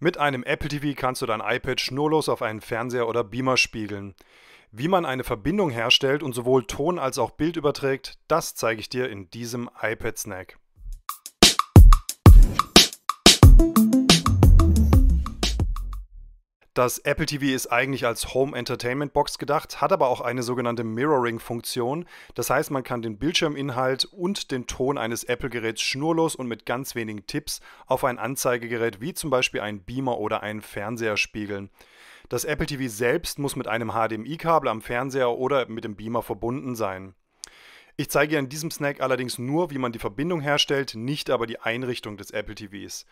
Mit einem Apple TV kannst du dein iPad schnurlos auf einen Fernseher oder Beamer spiegeln. Wie man eine Verbindung herstellt und sowohl Ton als auch Bild überträgt, das zeige ich dir in diesem iPad Snack. Das Apple TV ist eigentlich als Home Entertainment Box gedacht, hat aber auch eine sogenannte Mirroring-Funktion. Das heißt, man kann den Bildschirminhalt und den Ton eines Apple-Geräts schnurlos und mit ganz wenigen Tipps auf ein Anzeigegerät wie zum Beispiel ein Beamer oder einen Fernseher spiegeln. Das Apple TV selbst muss mit einem HDMI-Kabel am Fernseher oder mit dem Beamer verbunden sein. Ich zeige in diesem Snack allerdings nur, wie man die Verbindung herstellt, nicht aber die Einrichtung des Apple TVs.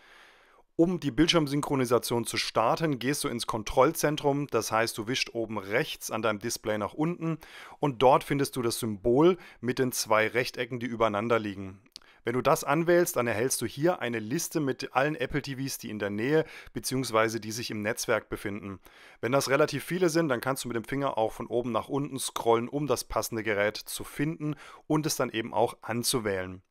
Um die Bildschirmsynchronisation zu starten, gehst du ins Kontrollzentrum, das heißt du wischst oben rechts an deinem Display nach unten und dort findest du das Symbol mit den zwei Rechtecken, die übereinander liegen. Wenn du das anwählst, dann erhältst du hier eine Liste mit allen Apple TVs, die in der Nähe bzw. die sich im Netzwerk befinden. Wenn das relativ viele sind, dann kannst du mit dem Finger auch von oben nach unten scrollen, um das passende Gerät zu finden und es dann eben auch anzuwählen.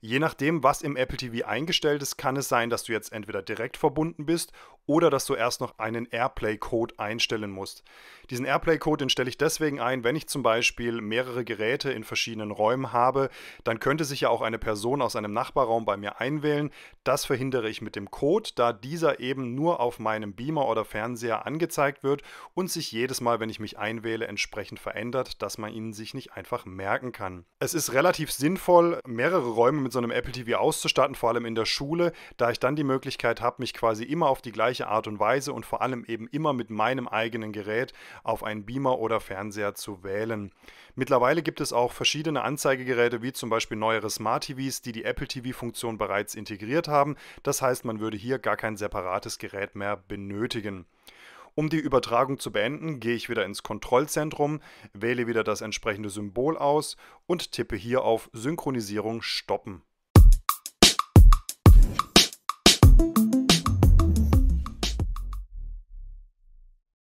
Je nachdem, was im Apple TV eingestellt ist, kann es sein, dass du jetzt entweder direkt verbunden bist oder dass du erst noch einen Airplay-Code einstellen musst. Diesen Airplay-Code, stelle ich deswegen ein, wenn ich zum Beispiel mehrere Geräte in verschiedenen Räumen habe, dann könnte sich ja auch eine Person aus einem Nachbarraum bei mir einwählen. Das verhindere ich mit dem Code, da dieser eben nur auf meinem Beamer oder Fernseher angezeigt wird und sich jedes Mal, wenn ich mich einwähle, entsprechend verändert, dass man ihn sich nicht einfach merken kann. Es ist relativ sinnvoll, mehrere Räume mit so einem Apple TV auszustatten, vor allem in der Schule, da ich dann die Möglichkeit habe, mich quasi immer auf die gleiche Art und Weise und vor allem eben immer mit meinem eigenen Gerät auf einen Beamer oder Fernseher zu wählen. Mittlerweile gibt es auch verschiedene Anzeigegeräte, wie zum Beispiel neuere Smart TVs, die die Apple TV-Funktion bereits integriert haben. Das heißt, man würde hier gar kein separates Gerät mehr benötigen. Um die Übertragung zu beenden, gehe ich wieder ins Kontrollzentrum, wähle wieder das entsprechende Symbol aus und tippe hier auf Synchronisierung stoppen.